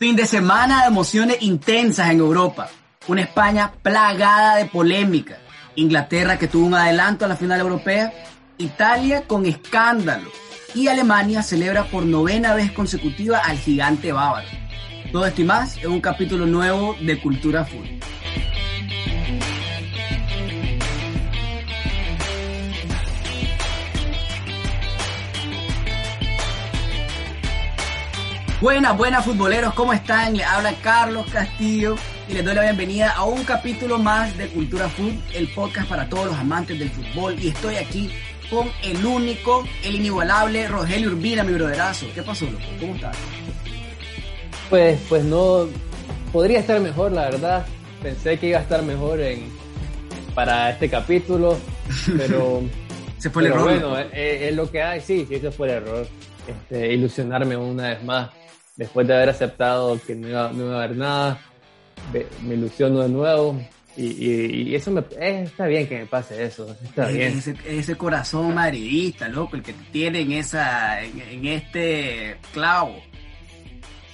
Fin de semana de emociones intensas en Europa. Una España plagada de polémica. Inglaterra que tuvo un adelanto a la final europea. Italia con escándalo. Y Alemania celebra por novena vez consecutiva al gigante bávaro. Todo esto y más en un capítulo nuevo de Cultura Full. Buenas, buenas futboleros, ¿cómo están? Les habla Carlos Castillo y les doy la bienvenida a un capítulo más de Cultura Food, el podcast para todos los amantes del fútbol. Y estoy aquí con el único, el inigualable Rogelio Urbina, mi broderazo. ¿Qué pasó, loco? ¿Cómo estás? Pues, pues no, podría estar mejor, la verdad. Pensé que iba a estar mejor en, para este capítulo, pero... se fue el error. Bueno, es, lo que hay, sí, sí, ese fue el error. Este, ilusionarme una vez más después de haber aceptado que no iba, a haber nada, me, ilusiono de nuevo. Y, eso me, eh, está bien que me pase eso, está bien. Ese, corazón madridista, loco, el que tiene en, esa, en, este clavo.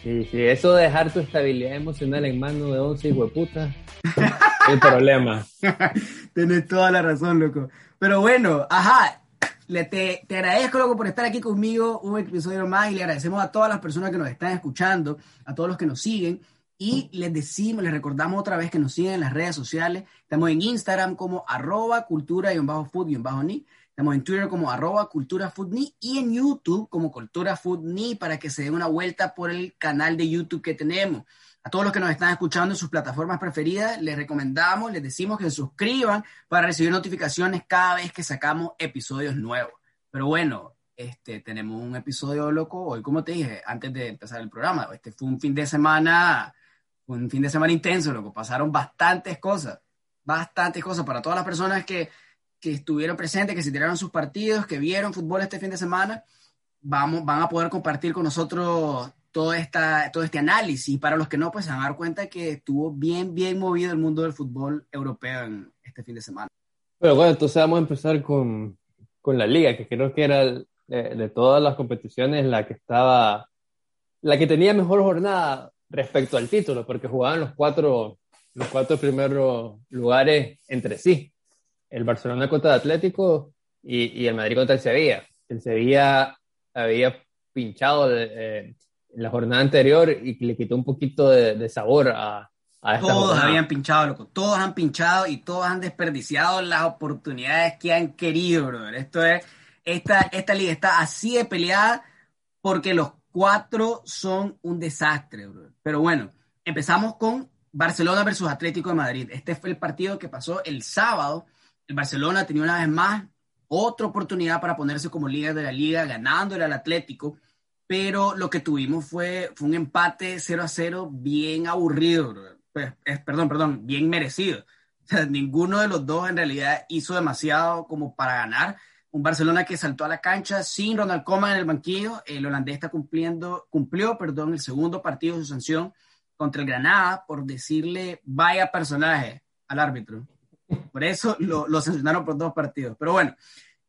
Sí, sí, eso de dejar tu estabilidad emocional en manos de 11 hueputas, el problema. Tienes toda la razón, loco. Pero bueno, ajá, le te, te, agradezco, loco, por estar aquí conmigo un episodio más y le agradecemos a todas las personas que nos están escuchando, a todos los que nos siguen. Y les decimos, les recordamos otra vez que nos siguen en las redes sociales. Estamos en Instagram como arroba cultura-food-ni. Estamos en Twitter como arroba cultura y en YouTube como cultura ni para que se den una vuelta por el canal de YouTube que tenemos. A todos los que nos están escuchando en sus plataformas preferidas, les recomendamos, les decimos que se suscriban para recibir notificaciones cada vez que sacamos episodios nuevos. Pero bueno, este, tenemos un episodio loco hoy, como te dije, antes de empezar el programa. Este fue un fin de semana, un fin de semana intenso, loco. Pasaron bastantes cosas, bastantes cosas para todas las personas que, que estuvieron presentes, que se tiraron sus partidos, que vieron fútbol este fin de semana. Vamos, van a poder compartir con nosotros todo, esta, todo este análisis. Para los que no, pues se van a dar cuenta que estuvo bien, bien movido el mundo del fútbol europeo en este fin de semana. Pero bueno, entonces vamos a empezar con, con la liga, que creo que era de, todas las competiciones la que estaba, la que tenía mejor jornada respecto al título, porque jugaban los cuatro, los cuatro primeros lugares entre sí. El Barcelona contra el Atlético y, y el Madrid contra el Sevilla. El Sevilla había pinchado eh, la jornada anterior y le quitó un poquito de, sabor a, a esta Todos habían pinchado, loco. Todos han pinchado y todos han desperdiciado las oportunidades que han querido, brother. Esto es, esta, esta liga está así de peleada porque los cuatro son un desastre, brother. Pero bueno, empezamos con Barcelona versus Atlético de Madrid. Este fue el partido que pasó el sábado. El Barcelona tenía una vez más otra oportunidad para ponerse como líder de la liga, ganándole al Atlético pero lo que tuvimos fue, fue un empate 0 a 0 bien aburrido, pues, perdón, perdón, bien merecido. ninguno de los dos en realidad hizo demasiado como para ganar. Un Barcelona que saltó a la cancha sin Ronald Koeman en el banquillo. El holandés está cumpliendo, cumplió perdón, el segundo partido de su sanción contra el Granada por decirle vaya personaje al árbitro. Por eso lo, lo sancionaron por dos partidos. Pero bueno,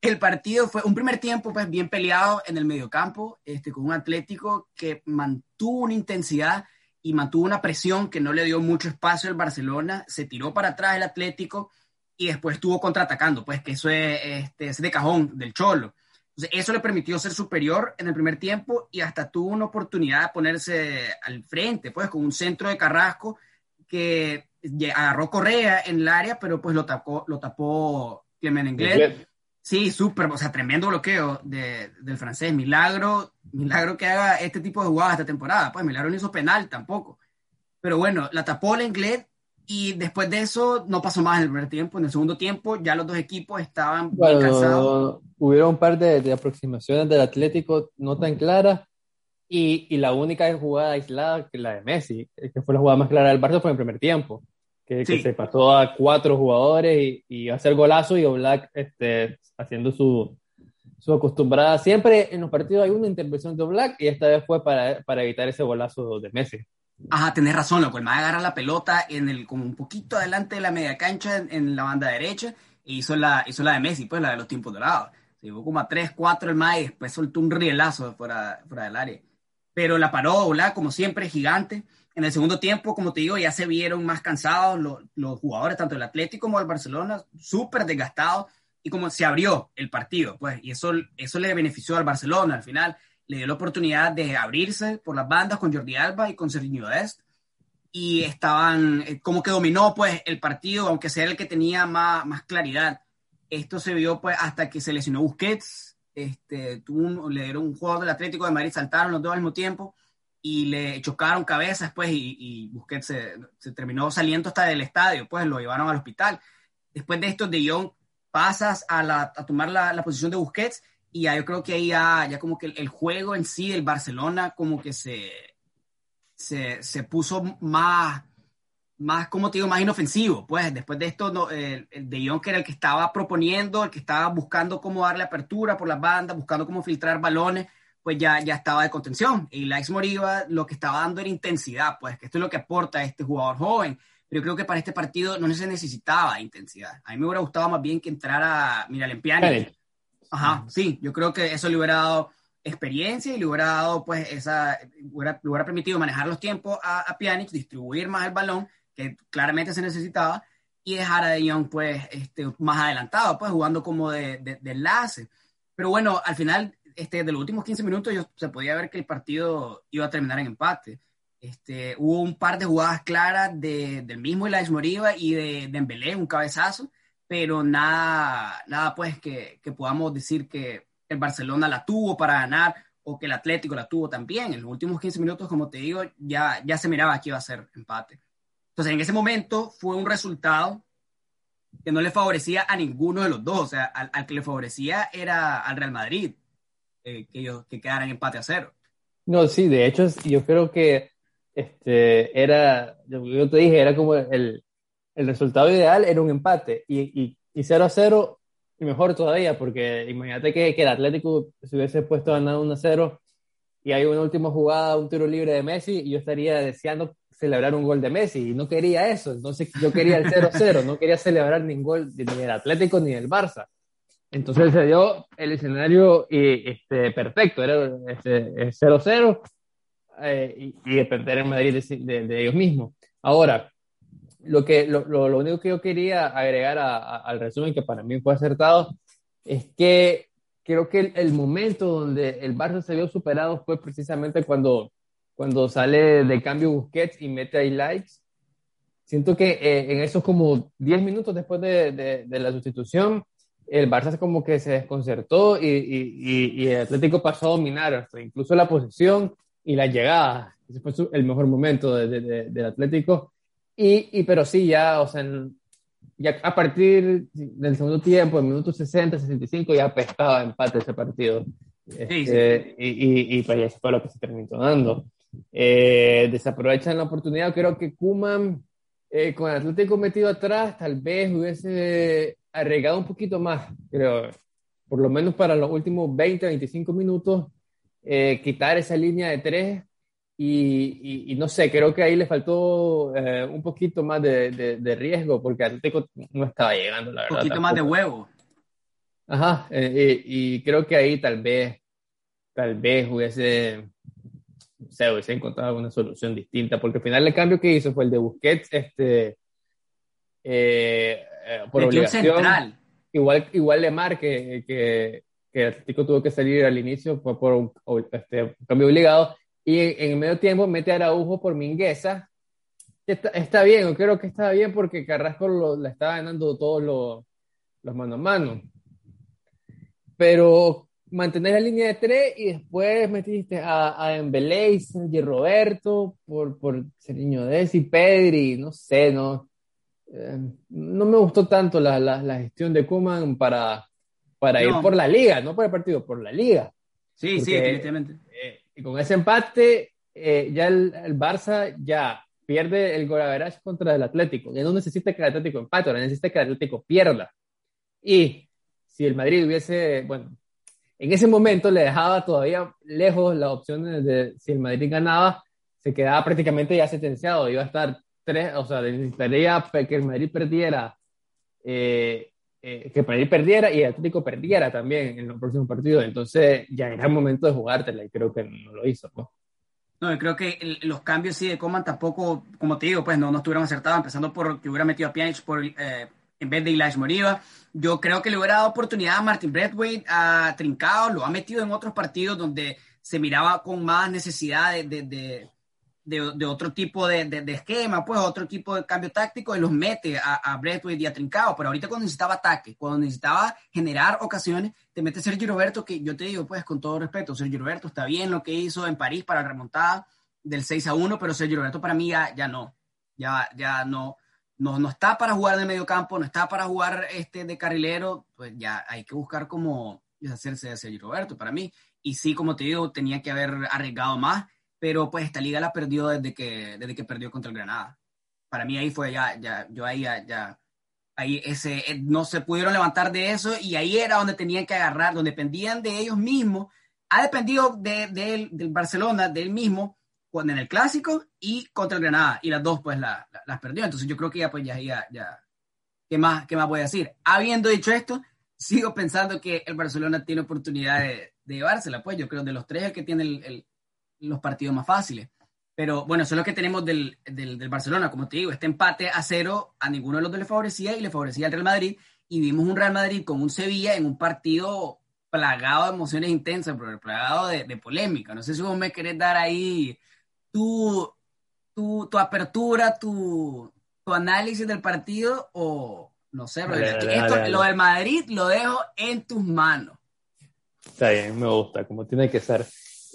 el partido fue un primer tiempo pues bien peleado en el mediocampo, este, con un Atlético que mantuvo una intensidad y mantuvo una presión que no le dio mucho espacio al Barcelona, se tiró para atrás el Atlético y después estuvo contraatacando, pues que eso es, este, es de cajón del Cholo. Eso le permitió ser superior en el primer tiempo y hasta tuvo una oportunidad de ponerse al frente, pues con un centro de Carrasco que agarró Correa en el área, pero pues lo tapó, lo tapó Clemen. Sí, súper, o sea, tremendo bloqueo de, del francés. Milagro, milagro que haga este tipo de jugadas esta temporada. Pues Milagro no hizo penal tampoco. Pero bueno, la tapó el inglés y después de eso no pasó más en el primer tiempo. En el segundo tiempo ya los dos equipos estaban bien cansados. Hubieron un par de, aproximaciones del Atlético no tan claras y, y, la única jugada aislada, que la de Messi, que fue la jugada más clara del Barça, fue en el primer tiempo que, se pasó a cuatro jugadores y, y hacer golazo y Oblak este, haciendo su, su acostumbrada. Siempre en los partidos hay una intervención de Oblak y esta vez fue para, para evitar ese golazo de Messi. Ajá, tenés razón, loco. El más agarra la pelota en el, como un poquito adelante de la media cancha en, la banda derecha e hizo la, hizo la de Messi, pues la de los tiempos dorados. Se llevó como a 3, 4 el más y después soltó un rielazo fuera, fuera del área. pero la paró, ¿verdad? Como siempre, gigante. En el segundo tiempo, como te digo, ya se vieron más cansados los, jugadores, tanto del Atlético como del Barcelona, súper desgastados, y como se abrió el partido, pues, y eso, eso le benefició al Barcelona al final, le dio la oportunidad de abrirse por las bandas con Jordi Alba y con Serginho Dest, y estaban, eh, como que dominó, pues, el partido, aunque sea el que tenía más, más claridad. Esto se vio, pues, hasta que se lesionó Busquets, este, tuvo le dieron un jugador del Atlético de Madrid, saltaron los dos al mismo tiempo, y le chocaron cabezas, pues, y, y Busquets se, se, terminó saliendo hasta del estadio, pues, lo llevaron al hospital. Después de esto, De Jong pasas a, la, a tomar la, la, posición de Busquets y ya yo creo que ahí ya, ya como que el, el, juego en sí del Barcelona como que se, se, se puso más, más, como te digo, más inofensivo. Pues después de esto, no, el, el, De Jong que era el que estaba proponiendo, el que estaba buscando cómo darle apertura por las bandas, buscando cómo filtrar balones, pues ya, ya estaba de contención. Y Laix Moriba lo que estaba dando era intensidad, pues que esto es lo que aporta a este jugador joven. Pero yo creo que para este partido no se necesitaba intensidad. A mí me hubiera gustado más bien que entrara mira Pjanic. Ajá, sí, yo creo que eso le hubiera dado experiencia y le hubiera dado, pues, esa, hubiera, le hubiera permitido manejar los tiempos a, a Pjanic, distribuir más el balón, que claramente se necesitaba, y dejar a De Jong, pues, este, más adelantado, pues, jugando como de, de, de enlace. Pero bueno, al final este, de los últimos 15 minutos yo, se podía ver que el partido iba a terminar en empate. Este, hubo un par de jugadas claras de, del mismo Elias Moriba y de Dembélé, un cabezazo, pero nada, nada pues que, que, podamos decir que el Barcelona la tuvo para ganar o que el Atlético la tuvo también. En los últimos 15 minutos, como te digo, ya, ya se miraba que iba a ser empate. Entonces, en ese momento fue un resultado que no le favorecía a ninguno de los dos, o sea, al, al que le favorecía era al Real Madrid eh, que ellos que quedaran empate a cero. No, sí, de hecho yo creo que este, era, yo te dije, era como el, el resultado ideal, era un empate y, y, y 0 a 0 y mejor todavía, porque imagínate que, que el Atlético se hubiese puesto ganado 1 a 0 y hay una última jugada, un tiro libre de Messi y yo estaría deseando celebrar un gol de Messi y no quería eso, entonces yo quería el 0 a 0, no quería celebrar ningún gol ni del Atlético ni del Barça. Entonces se dio el escenario y, este, perfecto, era 0-0 eh, y, y, depender en Madrid de, de, de, ellos mismos. Ahora, lo, que, lo, lo, único que yo quería agregar al resumen, que para mí fue acertado, es que creo que el, el, momento donde el Barça se vio superado fue precisamente cuando, cuando sale de cambio Busquets y mete ahí likes. Siento que eh, en esos como 10 minutos después de, de, de la sustitución, el Barça como que se desconcertó y, y, y, el Atlético pasó a dominar incluso la posición y la llegada. Ese fue su, el mejor momento de, de, de, del Atlético. Y, pero sí, ya, o sea, ya a partir del segundo tiempo, en minutos 60, 65, ya pescaba empate ese partido. Sí, este, sí. Y, y, pues eso fue lo que se terminó dando. Eh, desaprovechan la oportunidad. Creo que Kuman, eh, con el Atlético metido atrás, tal vez hubiese arriesgado un poquito más, creo, por lo menos para los últimos 20, 25 minutos, eh, quitar esa línea de tres y, y, y, no sé, creo que ahí le faltó eh, un poquito más de, de, de, riesgo porque Atlético no estaba llegando, la verdad. Un poquito tampoco. más de huevo. Ajá, eh, y creo que ahí tal vez, tal vez hubiese, no sé, hubiese encontrado una solución distinta, porque al final el cambio que hizo fue el de Busquets, este, eh, eh, por de obligación. Igual, igual Lemar, que, que, que el Atlético tuvo que salir al inicio fue por un, este, cambio obligado, y en el medio tiempo mete a Araujo por Mingueza. Está, está bien, yo creo que está bien porque Carrasco lo, le estaba ganando todos los, los mano a mano. Pero mantener la línea de tres y después metiste a, a y Roberto por, por Seriño Desi, Pedri, no sé, no, eh, no me gustó tanto la, la, la gestión de Kuman para, para no. ir por la liga, no por el partido, por la liga. Sí, Porque, sí, definitivamente. Eh, y con ese empate, eh, ya el, el, Barça ya pierde el golaveraje contra el Atlético. Ya no necesita que el Atlético empate, ahora necesita que el Atlético pierda. Y si el Madrid hubiese, bueno, en ese momento le dejaba todavía lejos las opciones de si el Madrid ganaba, se quedaba prácticamente ya sentenciado, iba a estar tres, o sea, necesitaría que el Madrid perdiera, eh, eh, que el Madrid perdiera y el Atlético perdiera también en los próximos partidos. Entonces ya era el momento de jugártela y creo que no lo hizo. ¿no? No, yo creo que los cambios sí de Coman tampoco, como te digo, pues no, no estuvieron acertados, empezando por que hubiera metido a Pjanic por, eh, en vez de Elias Moriva. Yo creo que le hubiera dado oportunidad a Martin Bradway, a Trincao, lo ha metido en otros partidos donde se miraba con más necesidad de, de, de, otro tipo de, esquema, pues otro tipo de cambio táctico y los mete a, a y a Trincao. Pero ahorita cuando necesitaba ataque, cuando necesitaba generar ocasiones, te mete Sergio Roberto, que yo te digo, pues con todo respeto, Sergio Roberto está bien lo que hizo en París para la remontada del 6 a 1, pero Sergio Roberto para mí ya, ya no, ya, ya no, no, no está para jugar de medio campo, no está para jugar este de carrilero, pues ya hay que buscar cómo hacerse de Sergio Roberto para mí y sí, como te digo, tenía que haber arriesgado más, pero pues esta liga la perdió desde que, desde que perdió contra el Granada. Para mí ahí fue ya, ya yo ahí ya, ahí ese, eh, no se pudieron levantar de eso y ahí era donde tenían que agarrar, donde dependían de ellos mismos. Ha dependido de, del Barcelona, de él mismo, cuando en el clásico y contra el Granada. Y las dos, pues, la, las perdió. Entonces yo creo que ya, pues, ya, ya, ya, ¿qué más, qué más voy a decir? Habiendo dicho esto, sigo pensando que el Barcelona tiene oportunidad de, de llevársela, pues yo creo de los tres el que tiene el, los partidos más fáciles. Pero bueno, eso es lo que tenemos del, del, del, Barcelona, como te digo, este empate a cero a ninguno de los dos le favorecía y le favorecía al Real Madrid. Y vimos un Real Madrid con un Sevilla en un partido plagado de emociones intensas, pero plagado de, de polémica. No sé si vos me querés dar ahí tu, tu, tu apertura, tu, tu análisis del partido o no sé, pero lo del Madrid lo dejo en tus manos. Está bien, me gusta, como tiene que ser.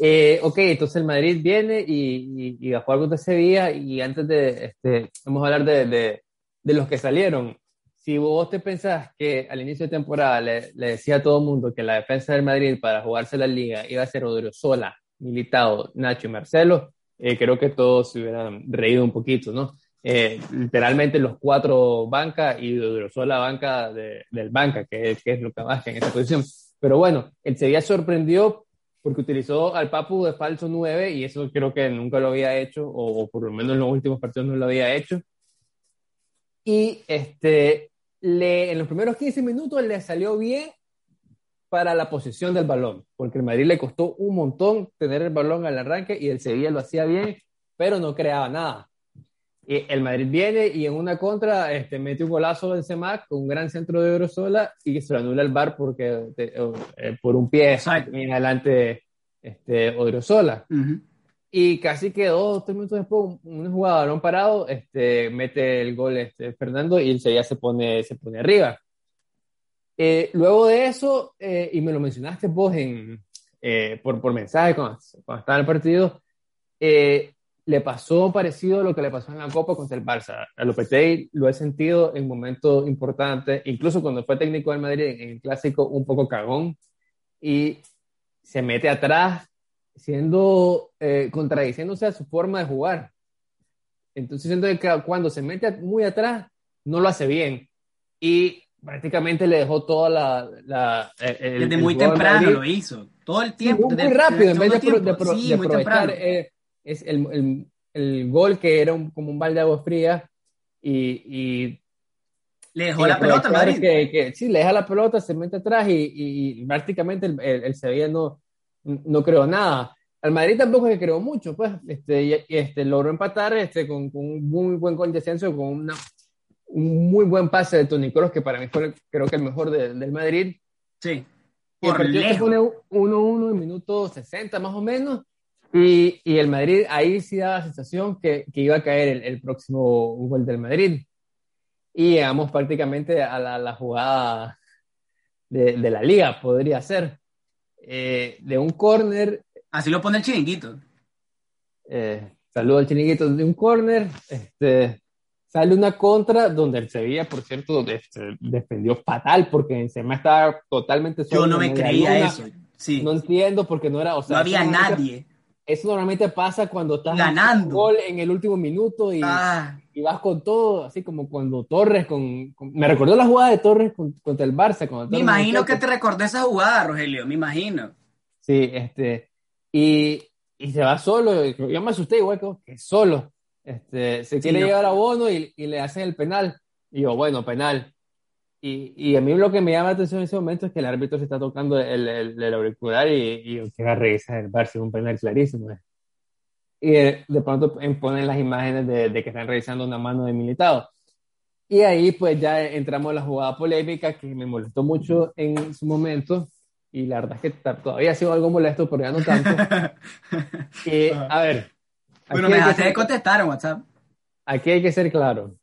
Eh, ok, entonces el Madrid viene y, y, y a jugar contra Sevilla y antes de, este, vamos a hablar de, de, de, los que salieron. Si vos te pensás que al inicio de temporada le, le decía a todo el mundo que la defensa del Madrid para jugarse la liga iba a ser Odriozola, Militado, Nacho y Marcelo, eh, creo que todos se hubieran reído un poquito, ¿no? Eh, literalmente los cuatro bancas y Odriozola banca de, del banca, que, que es lo que en esa posición. Pero bueno, el Sevilla sorprendió porque utilizó al Papu de falso 9 y eso creo que nunca lo había hecho, o, por lo menos en los últimos partidos no lo había hecho. Y este, le, en los primeros 15 minutos le salió bien para la posición del balón, porque el Madrid le costó un montón tener el balón al arranque y el Sevilla lo hacía bien, pero no creaba nada el Madrid viene y en una contra este, mete un golazo en CEMAC con un gran centro de Orosola y se lo anula el bar porque, eh, por un pie en adelante este, Odriozola. Y casi que dos o tres minutos después, un jugador un parado este, mete el gol este, Fernando y el Sevilla se pone, se pone arriba. Eh, luego de eso, eh, y me lo mencionaste vos en, por, por mensaje cuando, cuando estaba en el partido, le pasó parecido a lo que le pasó en la Copa contra el Barça. A Lopetegui lo he sentido en momentos importantes, incluso cuando fue técnico del Madrid en el clásico, un poco cagón, y se mete atrás, siendo, eh, contradiciéndose a su forma de jugar. Entonces siento que cuando se mete muy atrás, no lo hace bien. Y prácticamente le dejó toda la... la Desde muy temprano lo hizo, todo el tiempo. muy, rápido, en vez de, aprovechar es el, el, el gol que era un, como un balde de agua fría y, y le dejó la pelota al Madrid. Que, que, sí, le deja la pelota, se mete atrás y, y prácticamente el, el, Sevilla no, no creó nada. Al Madrid tampoco se creó mucho, pues, este, y, este, logró empatar este, con, con, un muy buen gol de descenso, con una, un muy buen pase de Toni Kroos, que para mí fue creo que el mejor de, del Madrid. Sí. Y el partido se pone 1-1 en minuto 60 más o menos, y, y, el Madrid, ahí sí daba la sensación que, que iba a caer el, el, próximo gol del Madrid. Y llegamos prácticamente a la, la jugada de, de, la liga, podría ser. Eh, de un córner. Así lo pone el chiringuito. Eh, saludo al chiringuito de un córner. Este, sale una contra donde el Sevilla, por cierto, defendió fatal porque encima estaba totalmente solo. Yo no me creía eso. Sí. No entiendo porque no era. O sea, no había nadie eso normalmente pasa cuando estás ganando gol en el último minuto y, ah. y, vas con todo, así como cuando Torres con, me recordó la jugada de Torres contra el Barça. Cuando me imagino que te recordó esa jugada, Rogelio, me imagino. Sí, este, y, y se va solo, yo me asusté igual que solo, este, se quiere llevar a Bono y, y, le hacen el penal, y yo, bueno, penal, y, y, a mí lo que me llama la atención en ese momento es que el árbitro se está tocando el, el, el auricular y, y va a revisar el Barça un penal clarísimo. y de, pronto ponen las imágenes de, de, que están revisando una mano de militado. Y ahí pues ya entramos en la jugada polémica que me molestó mucho en su momento y la verdad es que todavía ha sido algo molesto, pero ya no tanto. y, a ver. Bueno, me dejaste de contestar en WhatsApp. Aquí hay que ser claro.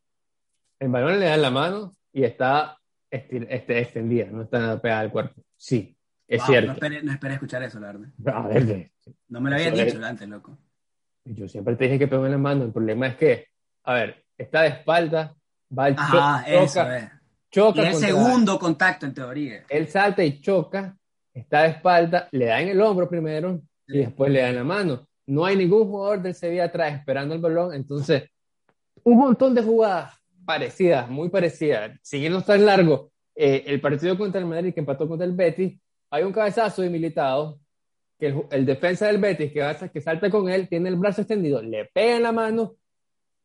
El balón le da la mano y está este, extendida, no está nada pegada al cuerpo. Sí, es cierto. No esperé, no esperé, escuchar eso, la verdad. A ver, no me lo había dicho antes, loco. Yo siempre te dije que pegó en la mano. El problema es que, a ver, está de espalda, va al Ajá, eso es. choca. Y el segundo contacto, en teoría. Él salta y choca, está de espalda, le da en el hombro primero y después le da en la mano. No hay ningún jugador del Sevilla atrás esperando el balón, entonces un montón de jugadas parecidas, muy parecidas, siguiendo tan largo. Eh, el partido contra el Madrid que empató contra el Betis, hay un cabezazo de militado que el, defensa del Betis que, que salta con él tiene el brazo extendido, le pega en la mano,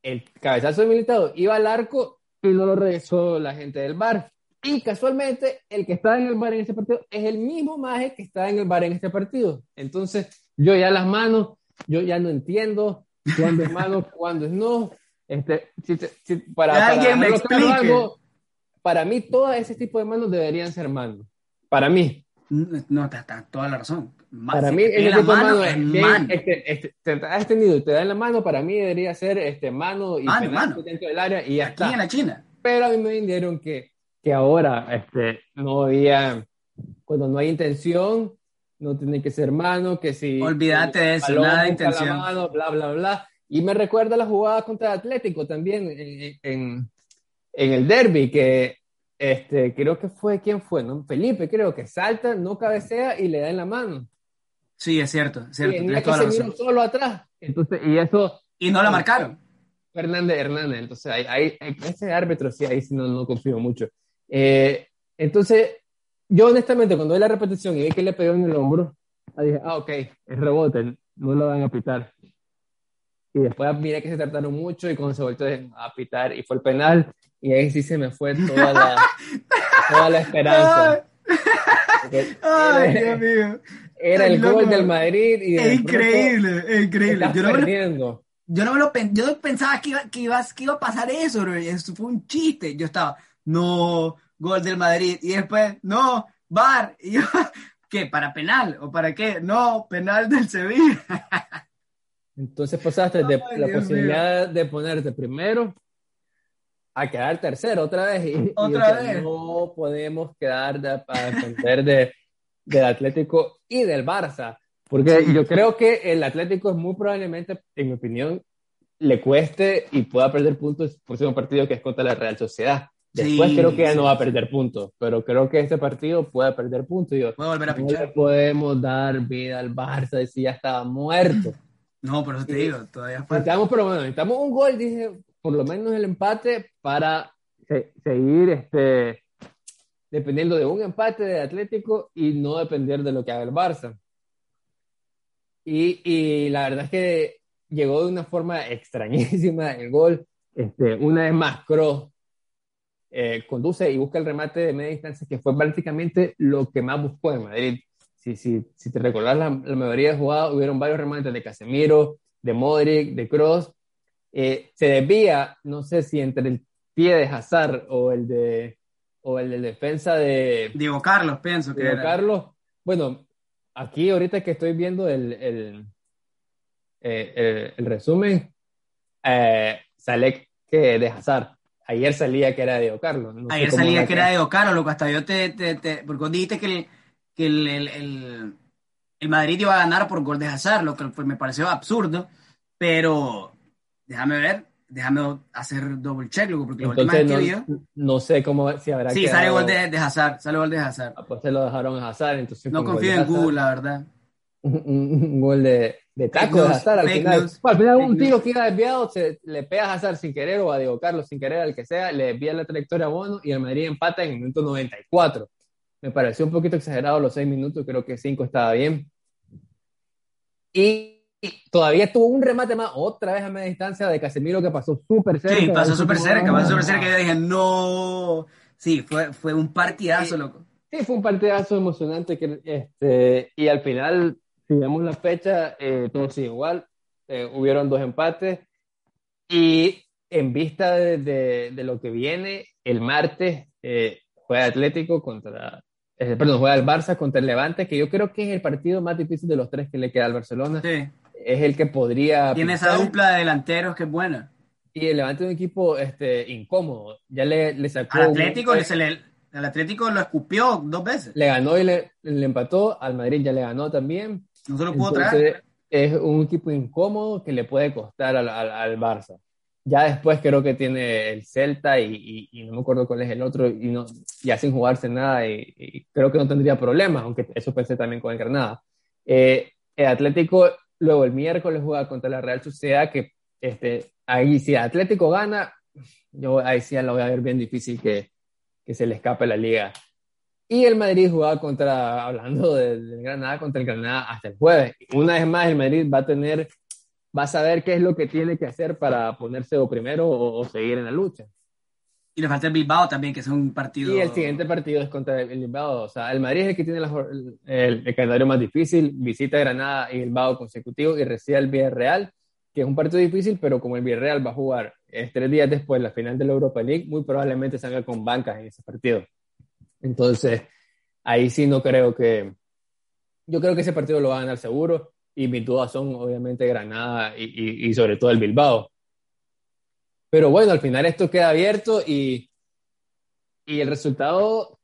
el cabezazo de militado iba al arco y no lo regresó la gente del bar. Y casualmente, el que está en el bar en este partido es el mismo maje que está en el bar en este partido. Entonces, yo ya las manos, yo ya no entiendo cuándo es mano, cuándo es no. Este, para, alguien me explique. para mí, todo ese tipo de manos deberían ser manos. Para mí. No, está toda la razón. Para mí, ese tipo de mano es mano. Este, este, te has extendido y te da en la mano, para mí debería ser este, mano y mano, dentro del área y ya Aquí en la China. Pero a mí me vendieron que que ahora este, no había, cuando no hay intención, no tiene que ser mano, que si... Olvídate de eso, nada de intención. Mano, bla, bla, bla. Y me recuerda la jugada contra Atlético también en, en, en, el derby, que este, creo que fue, ¿quién fue? ¿no? Felipe, creo que salta, no cabecea y le da en la mano. Sí, es cierto, es cierto. Y que se solo atrás. Entonces, y eso... Y no la marcaron. Hernández, Hernández. Entonces, hay, hay, ese árbitro sí, ahí sí no, no confío mucho. Eh, entonces, yo honestamente, cuando vi la repetición y vi que le pegó en el hombro, dije, ah, ok, es rebote, no lo van a pitar. Y después miré que se trataron mucho y cuando se volvió a pitar y fue el penal, y ahí sí se me fue toda la, toda la esperanza. Ay, Dios mío. Era el, gol del Madrid y es increíble, es increíble. Yo no, me yo no me lo yo pensaba que iba, que, iba, que iba a pasar eso, bro. Eso fue un chiste. Yo estaba, no, gol del Madrid. Y después, no, VAR. Y yo, ¿qué? ¿Para penal? ¿O para qué? No, penal del Sevilla. Entonces pasaste de la posibilidad de ponerte primero a quedar tercero otra vez. Y, otra vez. No podemos quedar de, para defender de, del Atlético y del Barça. Porque yo creo que el Atlético es muy probablemente, en mi opinión, le cueste y pueda perder puntos ser un partido que es contra la Real Sociedad. Después creo que ya no va a perder puntos, pero creo que este partido puede perder puntos. Yo, volver a pinchar. podemos dar vida al Barça si ya estaba muerto. No, por eso te digo, todavía falta. Necesitamos, pero bueno, necesitamos un gol, dije, por lo menos el empate para seguir este, dependiendo de un empate de Atlético y no depender de lo que haga el Barça. Y, y la verdad es que llegó de una forma extrañísima el gol. Este, una vez más, Kroos eh, conduce y busca el remate de media distancia, que fue prácticamente lo que más buscó en Madrid. Si, si, si te recordás la, mayoría de jugadas, hubieron varios remates de Casemiro, de Modric, de Cross. Eh, se desvía, no sé si entre el pie de Hazard o el de o el de defensa de Diego Carlos, pienso que Diego Carlos. Bueno, aquí ahorita que estoy viendo el, el, eh, el, resumen, sale que de Hazard ayer salía que era de Carlos. ayer salía que era de Carlos, loco, hasta yo te, te, te porque dijiste que, el, que el, el, el, Madrid iba a ganar por gol de Hazard, lo que me pareció absurdo, pero déjame ver, déjame hacer double check, loco, porque Entonces, la última vez que no, no sé cómo, si habrá Sí, sale gol de, de, Hazard, sale gol de Hazard. Ah, pues se lo dejaron a Hazard, entonces... No confío en Google, la verdad. un gol de, de taco de Hazard al final. al final un tiro que iba desviado, se, le pega a Hazard sin querer o a Diego Carlos sin querer, al que sea, le desvía la trayectoria a Bono y el Madrid empata en el minuto 94. Me pareció un poquito exagerado los seis minutos, creo que cinco estaba bien. Y, todavía tuvo un remate más, otra vez a media distancia de Casemiro que pasó súper cerca. Sí, pasó súper cerca, pasó súper cerca. Yo dije, no. Sí, fue, fue un partidazo, loco. Sí, fue un partidazo emocionante que, este, y al final si vemos la fecha, eh, todo sigue igual. eh, hubieron dos empates y en vista de, de, lo que viene, el martes eh, juega Atlético contra, eh, perdón, juega el Barça contra el Levante, que yo creo que es el partido más difícil de los tres que le queda al Barcelona. Sí. Es el que podría... Tiene esa dupla de delanteros que es buena. Y el Levante es un equipo este, incómodo. Ya le, le sacó... Al Atlético, se le, el Atlético lo escupió dos veces. Le ganó y le, le, empató. Al Madrid ya le ganó también. No se lo pudo traer. Es un equipo incómodo que le puede costar al, al, al Barça. Ya después creo que tiene el Celta y, y, no me acuerdo cuál es el otro, y no, ya sin jugarse nada, y, creo que no tendría problemas, aunque eso pensé también con el Granada. Eh, el Atlético luego el miércoles juega contra la Real Sociedad, que este, ahí si Atlético gana, yo ahí sí lo voy a ver bien difícil que, que se le escape la liga. Y el Madrid jugaba contra, hablando del Granada, contra el Granada hasta el jueves. Una vez más, el Madrid va a tener va a saber qué es lo que tiene que hacer para ponerse o primero o, seguir en la lucha. Y le falta el Bilbao también, que es un partido. Y el siguiente partido es contra el Bilbao. O sea, el Madrid es el que tiene el, calendario más difícil. Visita Granada y Bilbao consecutivo y recibe al Villarreal, que es un partido difícil, pero como el Villarreal va a jugar tres días después la final de la Europa League, muy probablemente salga con bancas en ese partido. Entonces, ahí sí no creo que. Yo creo que ese partido lo va a ganar seguro y mis dudas son obviamente Granada y, y, sobre todo el Bilbao. Pero bueno, al final esto queda abierto y, y el resultado,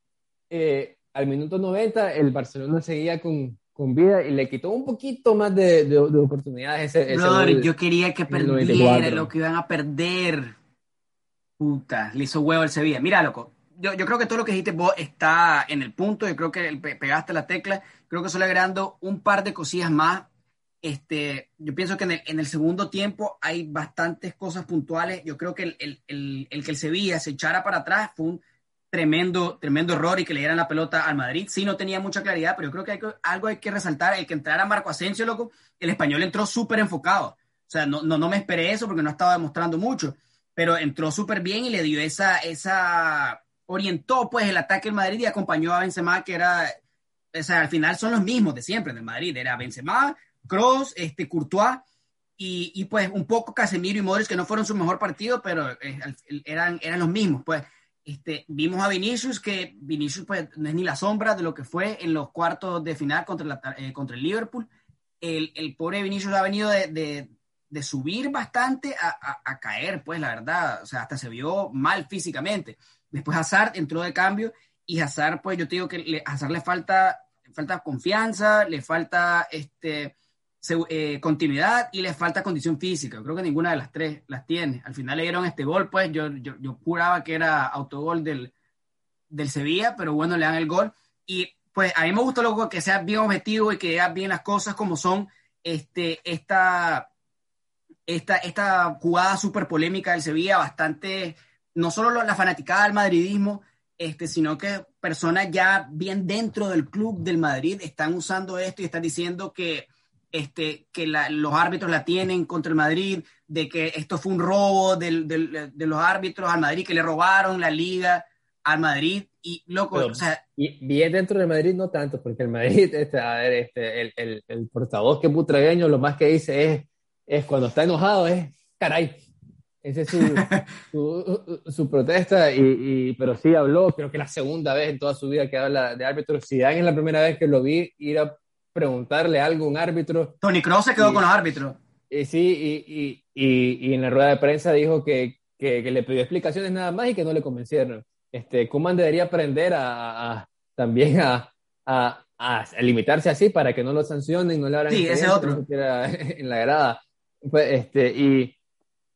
eh, al minuto 90, el Barcelona seguía con, con, vida y le quitó un poquito más de, de, oportunidades. Ese, yo quería que perdiera lo que iban a perder. Puta, le hizo huevo el Sevilla. Mira, loco, yo, yo, creo que todo lo que dijiste vos está en el punto, yo creo que pegaste la tecla, creo que solo agregando un par de cosillas más este, yo pienso que en el, segundo tiempo hay bastantes cosas puntuales. Yo creo que el, que el Sevilla se echara para atrás fue un tremendo, tremendo error y que le dieran la pelota al Madrid. Sí, no tenía mucha claridad, pero yo creo que, hay algo hay que resaltar. El que entrara Marco Asensio, loco, el español entró súper enfocado. O sea, no, no, no me esperé eso porque no estaba demostrando mucho, pero entró súper bien y le dio esa, esa, orientó pues el ataque al Madrid y acompañó a Benzema, que era, o sea, al final son los mismos de siempre en el Madrid. Era Benzema, Cross, este, Courtois y, y, pues un poco Casemiro y Modric que no fueron su mejor partido, pero eh, eran, eran los mismos. Pues este, vimos a Vinicius que Vinicius pues no es ni la sombra de lo que fue en los cuartos de final contra, la, eh, contra el Liverpool. El, el, pobre Vinicius ha venido de, de, de subir bastante a, a, caer, pues la verdad, o sea, hasta se vio mal físicamente. Después Hazard entró de cambio y Hazard, pues yo te digo que a Hazard le falta, falta confianza, le falta este, eh, continuidad y le falta condición física. creo que ninguna de las tres las tiene. Al final le dieron este gol, pues yo, yo, yo juraba que era autogol del, del Sevilla, pero bueno, le dan el gol. Y pues a mí me gusta luego que sea bien objetivo y que haga bien las cosas como son. Este, esta, esta, esta jugada súper polémica del Sevilla, bastante, no solo la fanaticada del madridismo, este, sino que personas ya bien dentro del club del Madrid están usando esto y están diciendo que este, que los árbitros la tienen contra el Madrid, de que esto fue un robo del, del, de los árbitros al Madrid, que le robaron la liga al Madrid. Y loco, o sea. Y bien dentro del Madrid no tanto, porque el Madrid, este, a ver, este, el, el, el portavoz que es putragueño, lo más que dice es, es cuando está enojado, es caray. Esa es su, su, su, protesta, y, y, pero sí habló, creo que la segunda vez en toda su vida que habla de árbitros. Si es la primera vez que lo vi ir a preguntarle algo a un árbitro. Tony Cross se quedó con los árbitros. Y, sí, y, y, y, en la rueda de prensa dijo que, que, le pidió explicaciones nada más y que no le convencieron. Este, Kuman debería aprender a, también a, a, a, limitarse así para que no lo sancionen, no le abran sí, ese otro. en la grada. Pues, este, y,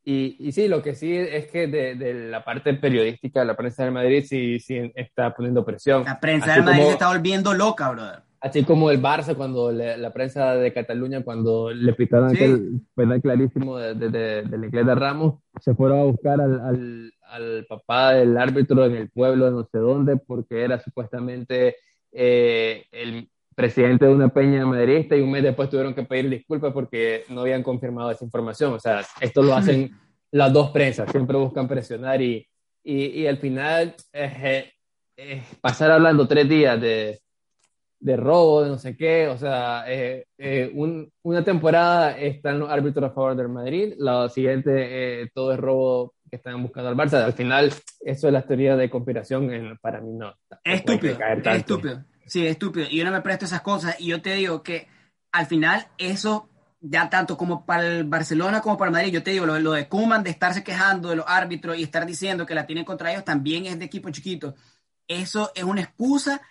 y, y, sí, lo que sí es que de, de, la parte periodística de la prensa de Madrid sí, sí está poniendo presión. La prensa de Madrid se está volviendo loca, brother. Así como el Barça, cuando la prensa de Cataluña, cuando le pitaron aquel penal clarísimo de, de, del inglés de Ramos, se fueron a buscar al, al, al, papá del árbitro en el pueblo de no sé dónde, porque era supuestamente eh, el presidente de una peña madridista y un mes después tuvieron que pedir disculpas porque no habían confirmado esa información. O sea, esto lo hacen las dos prensas, siempre buscan presionar y, y, y al final eh, eh, pasar hablando tres días de de robo, de no sé qué, o sea, eh, eh, una temporada están los árbitros a favor del Madrid, la siguiente eh, todo es robo que están buscando al Barça, al final eso es la teoría de conspiración, para mí no. Es estúpido, es estúpido, sí, es estúpido, y yo no me presto esas cosas, y yo te digo que al final eso, ya tanto como para el Barcelona como para el Madrid, yo te digo, lo, lo de Kuman, de estarse quejando de los árbitros y estar diciendo que la tienen contra ellos, también es de equipo chiquito. Eso es una excusa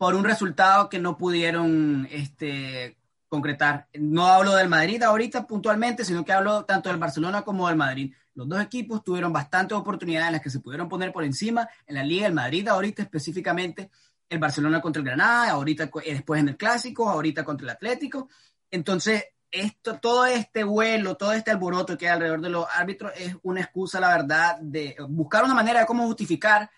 por un resultado que no pudieron este, concretar. No hablo del Madrid ahorita puntualmente, sino que hablo tanto del Barcelona como del Madrid. Los dos equipos tuvieron bastantes oportunidades en las que se pudieron poner por encima en la Liga, el Madrid ahorita específicamente, el Barcelona contra el Granada, ahorita eh, después en el Clásico, ahorita contra el Atlético. Entonces, esto, todo este vuelo, todo este alboroto que hay alrededor de los árbitros es una excusa, la verdad, de buscar una manera de cómo justificar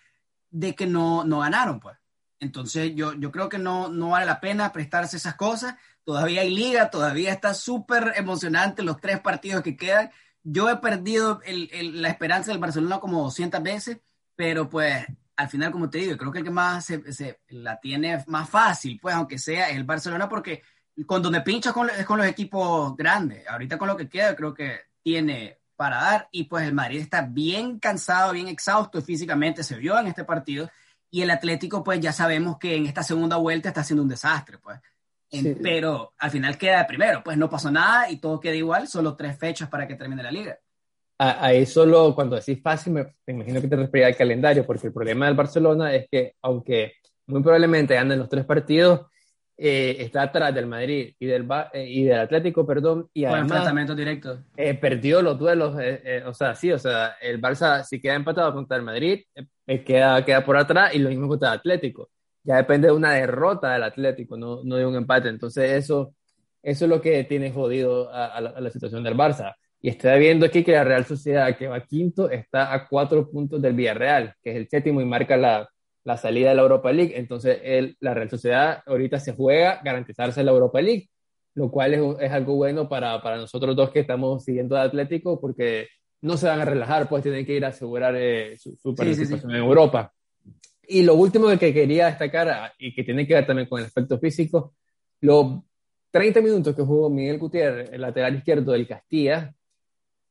de que no, no ganaron, pues. Entonces yo, yo creo que no, no vale la pena prestarse esas cosas. Todavía hay liga, todavía está súper emocionante los tres partidos que quedan. Yo he perdido la esperanza del Barcelona como 200 veces, pero pues al final, como te digo, creo que el que más se, la tiene más fácil, pues aunque sea el Barcelona, porque con donde pincha con, es con los equipos grandes. Ahorita con lo que queda, creo que tiene para dar. Y pues el Madrid está bien cansado, bien exhausto físicamente, se vio en este partido y el Atlético, pues ya sabemos que en esta segunda vuelta está siendo un desastre, pues. Pero al final queda de primero, pues no pasó nada y todo queda igual, solo tres fechas para que termine la liga. Ahí solo cuando decís fácil, me, imagino que te refería al calendario, porque el problema del Barcelona es que, aunque muy probablemente anden los tres partidos, eh, está atrás del Madrid y del, eh, y del Atlético, perdón, y además enfrentamiento directo. Eh, perdió los duelos, o sea, sí, o sea, el Barça si queda empatado contra el Madrid, queda, queda por atrás y lo mismo contra el Atlético. Ya depende de una derrota del Atlético, no, no de un empate. Entonces eso, eso es lo que tiene jodido a, la, situación del Barça. Y estoy viendo aquí que la Real Sociedad, que va quinto, está a cuatro puntos del Villarreal, que es el séptimo y marca la, la salida de la Europa League. Entonces, el, la Real Sociedad ahorita se juega garantizarse la Europa League, lo cual es, es algo bueno para, para, nosotros dos que estamos siguiendo al Atlético, porque no se van a relajar, pues tienen que ir a asegurar eh, su, participación en Europa. Y lo último que quería destacar, ah, y que tiene que ver también con el aspecto físico, los 30 minutos que jugó Miguel Gutiérrez, el lateral izquierdo del Castilla,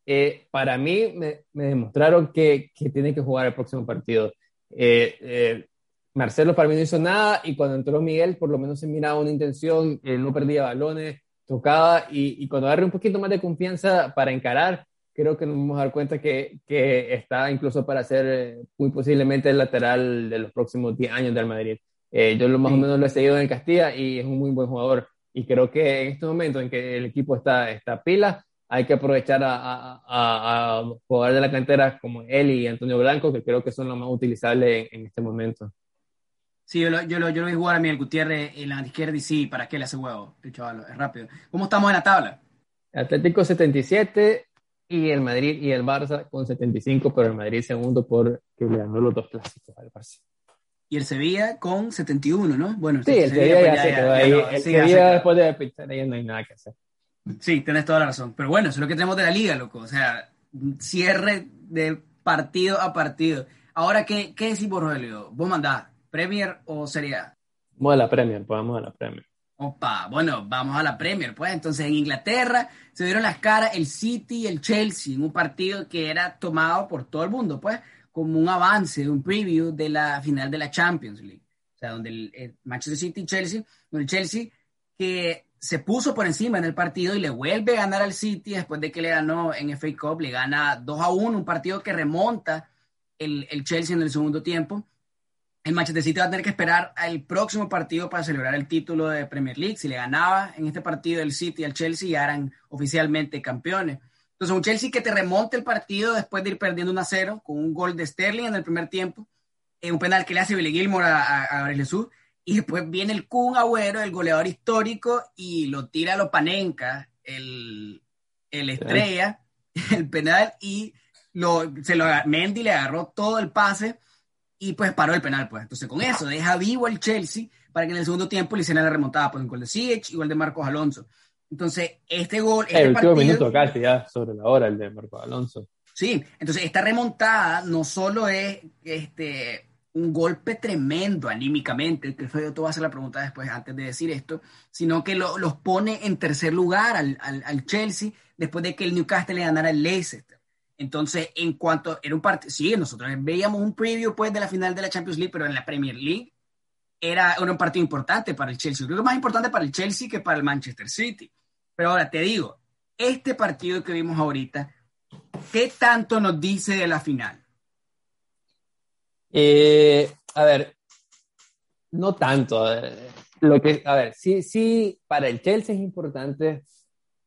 eh, para mí me, me demostraron que, que, tiene que jugar el próximo partido. Eh, eh, Marcelo para mí no hizo nada y cuando entró Miguel por lo menos se miraba una intención, no perdía balones, tocaba y, cuando agarre un poquito más de confianza para encarar, creo que nos vamos a dar cuenta que, que está incluso para ser eh, muy posiblemente el lateral de los próximos 10 años del Madrid. yo lo más o menos lo he seguido en Castilla y es un muy buen jugador. Y creo que en este momento en que el equipo está, está pila, hay que aprovechar a, a, a, jugadores de la cantera como él y Antonio Blanco, que creo que son los más utilizables en, este momento. Sí, yo lo, yo, lo, yo lo vi jugar a Miguel Gutiérrez en la izquierda y sí, ¿para qué le hace huevo? El chaval, es rápido. ¿Cómo estamos en la tabla? Atlético 77 y el Madrid y el Barça con 75, pero el Madrid segundo porque le ganó los dos clásicos al Barça. Y el Sevilla con 71, ¿no? Bueno, sí, el Sevilla, ya, ya, se quedó ahí. el Sevilla después de pinchar ahí no hay nada que hacer. Sí, tienes toda la razón. Pero bueno, eso es lo que tenemos de la liga, loco. O sea, cierre de partido a partido. Ahora, ¿qué, qué decimos, Rogelio? ¿Vos mandás Premier o Serie A? Vamos a la Premier, pues vamos a la Premier. Opa, bueno, vamos a la Premier, pues. Entonces, en Inglaterra se dieron las caras el City y el Chelsea en un partido que era tomado por todo el mundo, pues, como un avance, un preview de la final de la Champions League. O sea, donde el, Manchester City y Chelsea, donde el Chelsea, que se puso por encima en el partido y le vuelve a ganar al City después de que le ganó en FA Cup, le gana 2 a 1, un partido que remonta el, el, Chelsea en el segundo tiempo. El Manchester City va a tener que esperar al próximo partido para celebrar el título de Premier League. Si le ganaba en este partido el City al Chelsea, ya eran oficialmente campeones. Entonces, un Chelsea que te remonta el partido después de ir perdiendo 1 a 0 con un gol de Sterling en el primer tiempo, en un penal que le hace Billy Gilmore a, a, a Gabriel Jesús, y después viene el Kun Agüero, el goleador histórico, y lo tira a lo Panenka, el, el estrella, el penal, y lo, se lo, Mendy le agarró todo el pase y pues paró el penal. Pues. Entonces con eso deja vivo el Chelsea para que en el segundo tiempo le hicieran la remontada, pues un gol de Ziyech y gol de Marcos Alonso. Entonces, este gol... Este el último minuto casi ya sobre la hora, el de Marcos Alonso. Sí, entonces esta remontada no solo es este, un golpe tremendo anímicamente, que yo te voy a hacer la pregunta después, antes de decir esto, sino que los pone en tercer lugar al, al, Chelsea después de que el Newcastle le ganara el Leicester. Entonces, en cuanto era un partido, sí, nosotros veíamos un preview pues de la final de la Champions League, pero en la Premier League era, era un partido importante para el Chelsea. Creo que más importante para el Chelsea que para el Manchester City. Pero ahora te digo, este partido que vimos ahorita, ¿qué tanto nos dice de la final? Eh, a ver, no tanto. Lo que, a ver, sí, sí, para el Chelsea es importante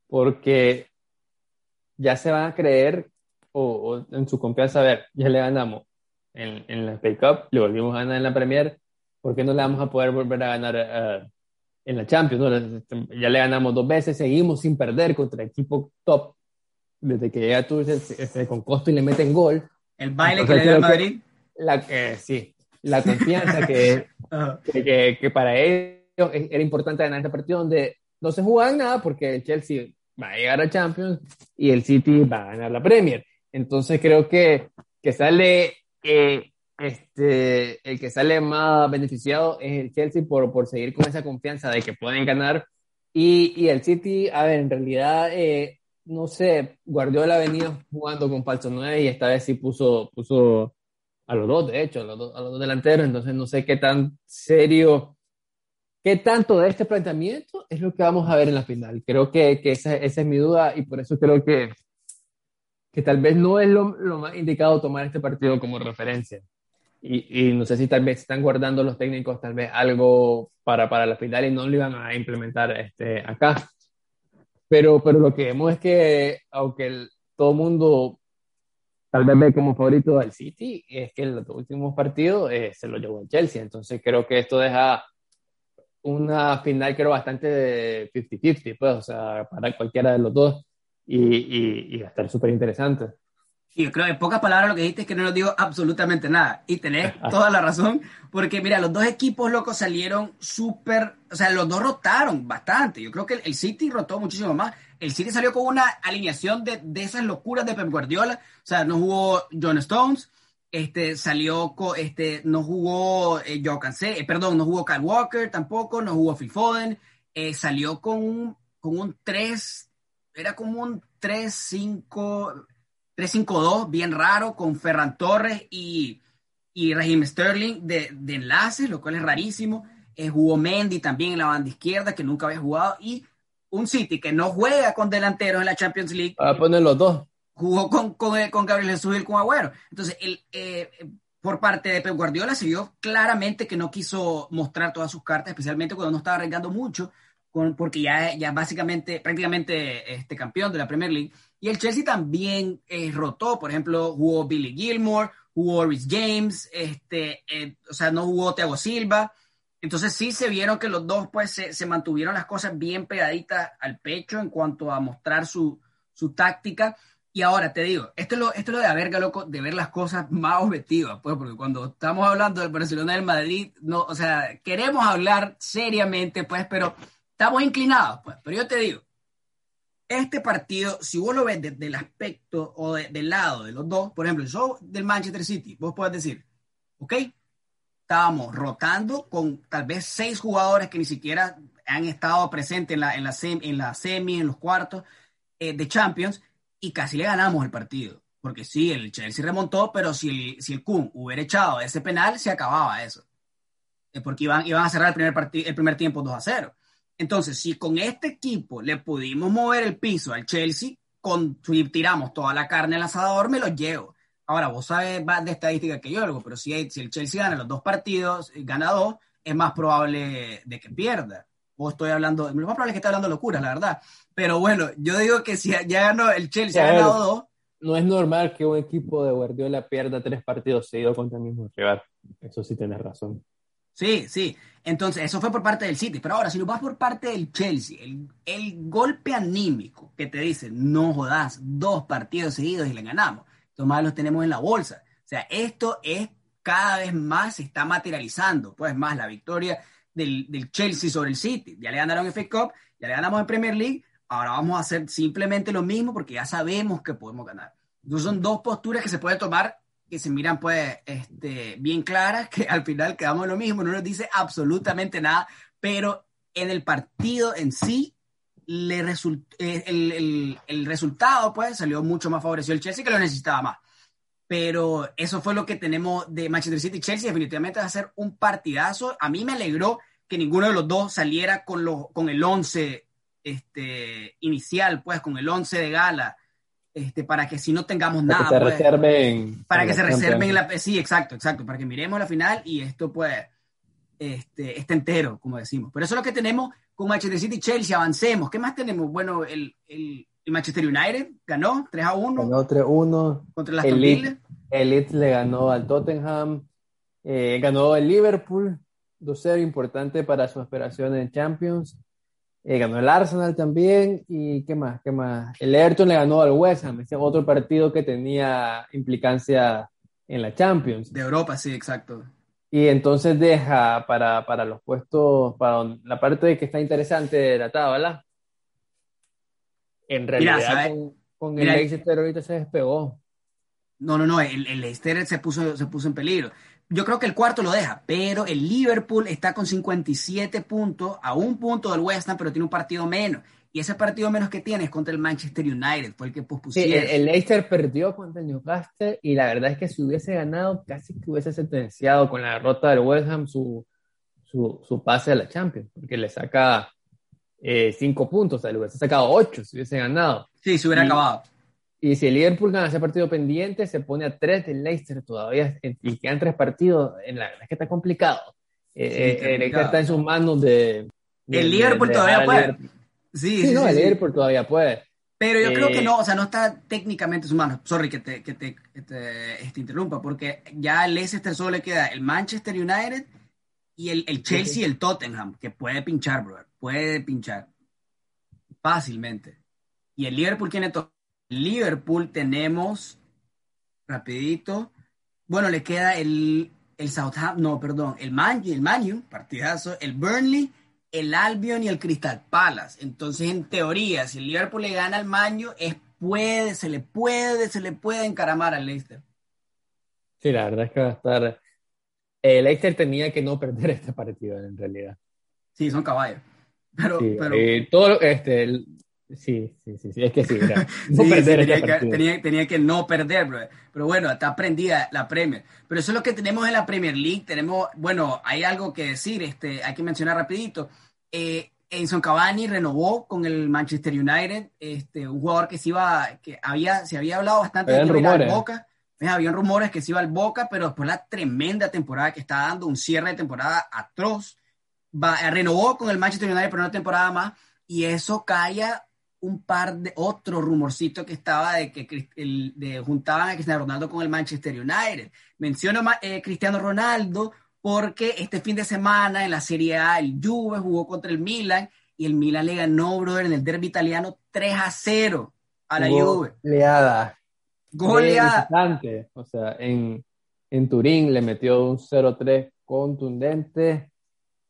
porque ya se van a creer o, en su confianza, a ver, ya le ganamos en, en la FA Cup, le volvimos a ganar en la Premier, ¿por qué no le vamos a poder volver a ganar eh, en la Champions? Ya le ganamos dos veces, seguimos sin perder contra equipo top desde que llega Tuchel con costo y le meten gol. El baile que le dio Madrid la, eh, sí, la confianza que, que, que, para ellos era importante ganar este partido donde no se jugaba nada porque el Chelsea va a llegar a Champions y el City va a ganar la Premier. Entonces creo que, que sale, eh, este, el que sale más beneficiado es el Chelsea por, por seguir con esa confianza de que pueden ganar. Y, y el City, a ver, en realidad, eh, no sé, Guardiola venía jugando con falso 9 y esta vez sí puso, puso a los dos, de hecho, a los, dos, a los dos delanteros, entonces no sé qué tan serio, qué tanto de este planteamiento es lo que vamos a ver en la final. Creo que, que esa, esa, es mi duda y por eso creo que, que tal vez no es lo, lo más indicado tomar este partido como referencia. Y, y, no sé si tal vez están guardando los técnicos tal vez algo para, para la final y no lo iban a implementar este, acá. Pero, pero lo que vemos es que aunque el, todo el mundo tal vez ve como favorito al City, es que en los últimos partidos eh, se lo llevó el Chelsea. Entonces creo que esto deja una final, creo, bastante 50-50, pues, o sea, para cualquiera de los dos y, y, y va a estar súper interesante. Sí, yo creo, en pocas palabras lo que dijiste es que no nos digo absolutamente nada. Y tenés toda la razón, porque mira, los dos equipos locos salieron súper, o sea, los dos rotaron bastante. Yo creo que el City rotó muchísimo más el City salió con una alineación de, de, esas locuras de Pep Guardiola. O sea, no jugó John Stones, este, salió, este, no jugó eh, eh, perdón, no jugó Kyle Walker tampoco, no jugó Phil Foden. Eh, salió con un, con un 3, era como un 3-5, 3-5-2, bien raro, con Ferran Torres y, y Raheem Sterling de, de enlaces, lo cual es rarísimo. Eh, jugó Mendy también en la banda izquierda, que nunca había jugado, y un City que no juega con delanteros en la Champions League. A poner los dos. Jugó con, con, eh, con Gabriel Jesús y con Agüero. Entonces, el, eh, por parte de Pep Guardiola se vio claramente que no quiso mostrar todas sus cartas, especialmente cuando no estaba arriesgando mucho, con, porque ya, ya básicamente, prácticamente este campeón de la Premier League. Y el Chelsea también eh, rotó, por ejemplo, jugó Billy Gilmore, jugó Rhys James, este, o sea, no jugó Thiago Silva. Entonces sí se vieron que los dos pues se, mantuvieron las cosas bien pegaditas al pecho en cuanto a mostrar su, táctica. Y ahora te digo, esto es lo, esto es lo de verga, loco, de ver las cosas más objetivas, pues, porque cuando estamos hablando del Barcelona del Madrid, no, o sea, queremos hablar seriamente, pues, pero estamos inclinados, pues. Pero yo te digo, este partido, si vos lo ves desde el aspecto o del lado de los dos, por ejemplo, yo del Manchester City, vos puedes decir, ok, estábamos rotando con tal vez seis jugadores que ni siquiera han estado presentes en la, en la, semi, en, la semi, en los cuartos eh, de Champions, y casi le ganamos el partido. Porque sí, el Chelsea remontó, pero si el, si el Kun hubiera echado ese penal, se acababa eso. Porque iban, iban a cerrar el primer, el primer tiempo 2 a 0. Entonces, si con este equipo le pudimos mover el piso al Chelsea, con, tiramos toda la carne al asador, me lo llevo. Ahora, vos sabes más de estadística que yo, algo, pero si, si el Chelsea gana los dos partidos, gana dos, es más probable de que pierda. O estoy hablando, lo más probable es que esté hablando locuras, la verdad. Pero bueno, yo digo que si ya ganó el Chelsea, ha ganado dos. No es normal que un equipo de Guardiola pierda tres partidos seguidos contra el mismo rival. Eso sí tienes razón. Sí, sí. Entonces, eso fue por parte del City. Pero ahora, si lo vas por parte del Chelsea, el, el golpe anímico que te dice, no jodas, dos partidos seguidos y le ganamos más los tenemos en la bolsa. O sea, esto es cada vez más se está materializando, pues más la victoria del, del, Chelsea sobre el City. Ya le ganaron FA Cup, ya le ganamos en Premier League, ahora vamos a hacer simplemente lo mismo porque ya sabemos que podemos ganar. Entonces son dos posturas que se pueden tomar que se miran pues este, bien claras, que al final quedamos lo mismo, no nos dice absolutamente nada, pero en el partido en sí, le eh, el, el, el, resultado pues salió mucho más favorecido el Chelsea que lo necesitaba más. Pero eso fue lo que tenemos de Manchester City y Chelsea, definitivamente va a ser un partidazo. A mí me alegró que ninguno de los dos saliera con, lo, con el 11 este, inicial, pues con el 11 de gala este, para que si no tengamos para nada. Que pues, reserven. Para que se reserven. Sí, exacto, exacto. Para que miremos la final y esto, pues, este, esté entero, como decimos. Pero eso es lo que tenemos con Manchester City y Chelsea. Avancemos. ¿Qué más tenemos? Bueno, el, el, Manchester United ganó 3 a 1. Ganó 3 a 1. Contra las el El Leeds le ganó al Tottenham. Eh, ganó el Liverpool. 2-0, importante para su aspiración en Champions. Eh, ganó el Arsenal también. ¿Y qué más? ¿Qué más? El Everton le ganó al West Ham. Ese es otro partido que tenía implicancia en la Champions. De Europa, sí, exacto. Y entonces deja para, para los puestos, para la parte de que está interesante de la tabla. En realidad, con, con, el Leicester ahorita se despegó. No, no, no, el, el Leicester se puso, se puso en peligro yo creo que el cuarto lo deja, pero el Liverpool está con 57 puntos, a un punto del West Ham, pero tiene un partido menos. Y ese partido menos que tiene es contra el Manchester United, fue el que pospusieron. Sí, el, Leicester perdió contra el Newcastle y la verdad es que si hubiese ganado, casi que hubiese sentenciado con la derrota del West Ham su, su, su pase a la Champions, porque le saca eh, cinco puntos, o sea, le hubiese sacado ocho si hubiese ganado. Sí, se hubiera acabado. Y si el Liverpool gana ese partido pendiente, se pone a tres del Leicester todavía y quedan tres partidos. En la verdad es que está complicado. Eh, eh, el Leicester está en sus manos de. el Liverpool todavía puede. Sí, sí, no, el Liverpool todavía puede. Pero yo creo que eh, no, o sea, no está técnicamente en sus manos. Sorry que te, que te, te, este, interrumpa, porque ya al Leicester solo le queda el Manchester United y el, el Chelsea y el Tottenham, que puede pinchar, brother. Puede pinchar. Fácilmente. Y el Liverpool tiene todo Liverpool tenemos, rapidito, bueno, le queda el, el Southampton, no, perdón, el Man, el Manu, partidazo, el Burnley, el Albion y el Crystal Palace. Entonces, en teoría, si el Liverpool le gana al Manu, es puede, se le puede, se le puede encaramar al Leicester. Sí, la verdad es que va a estar. El Leicester tenía que no perder este partido, en realidad. Sí, son caballos. Pero, pero... Eh, todo este, Sí, sí, sí, es que sí, tenía, que, no perder, bro. pero bueno, está prendida la Premier. Pero eso es lo que tenemos en la Premier League. Tenemos, bueno, hay algo que decir, este, hay que mencionar rapidito. Eh, Enson Cavani renovó con el Manchester United, este, un jugador que se iba, que había, se había hablado bastante de rumores. Boca. Habían rumores que se iba al Boca, pero después la tremenda temporada que está dando, un cierre de temporada atroz, va, renovó con el Manchester United por una temporada más, y eso calla un par de otro rumorcito que estaba de que el, de, juntaban a Cristiano Ronaldo con el Manchester United. Menciono eh, Cristiano Ronaldo porque este fin de semana en la Serie A el Juve jugó contra el Milan y el Milan le ganó, brother, en el derby italiano 3 a 0 a la Juve. Goleada. Goleada. O sea, en, en Turín le metió un 0-3 contundente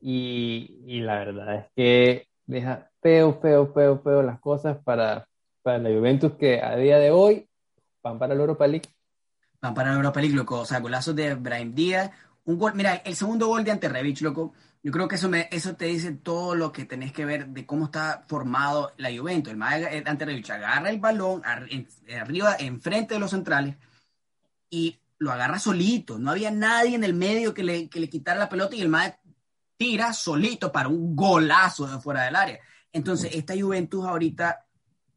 y, y la verdad es que deja feo, feo, feo, feo las cosas para, para la Juventus que a día de hoy van para la Europa League. Van para la Europa League, loco. O sea, golazos de Brahim Díaz. Un gol, mira, el segundo gol de Ante Revich, loco. Yo creo que eso, me, eso te dice todo lo que tenés que ver de cómo está formado la Juventus. El eh, Ante Revich agarra el balón arriba, enfrente de los centrales y lo agarra solito. No había nadie en el medio que le, que le quitara la pelota y el mae tira solito para un golazo de fuera del área. Entonces, esta Juventus ahorita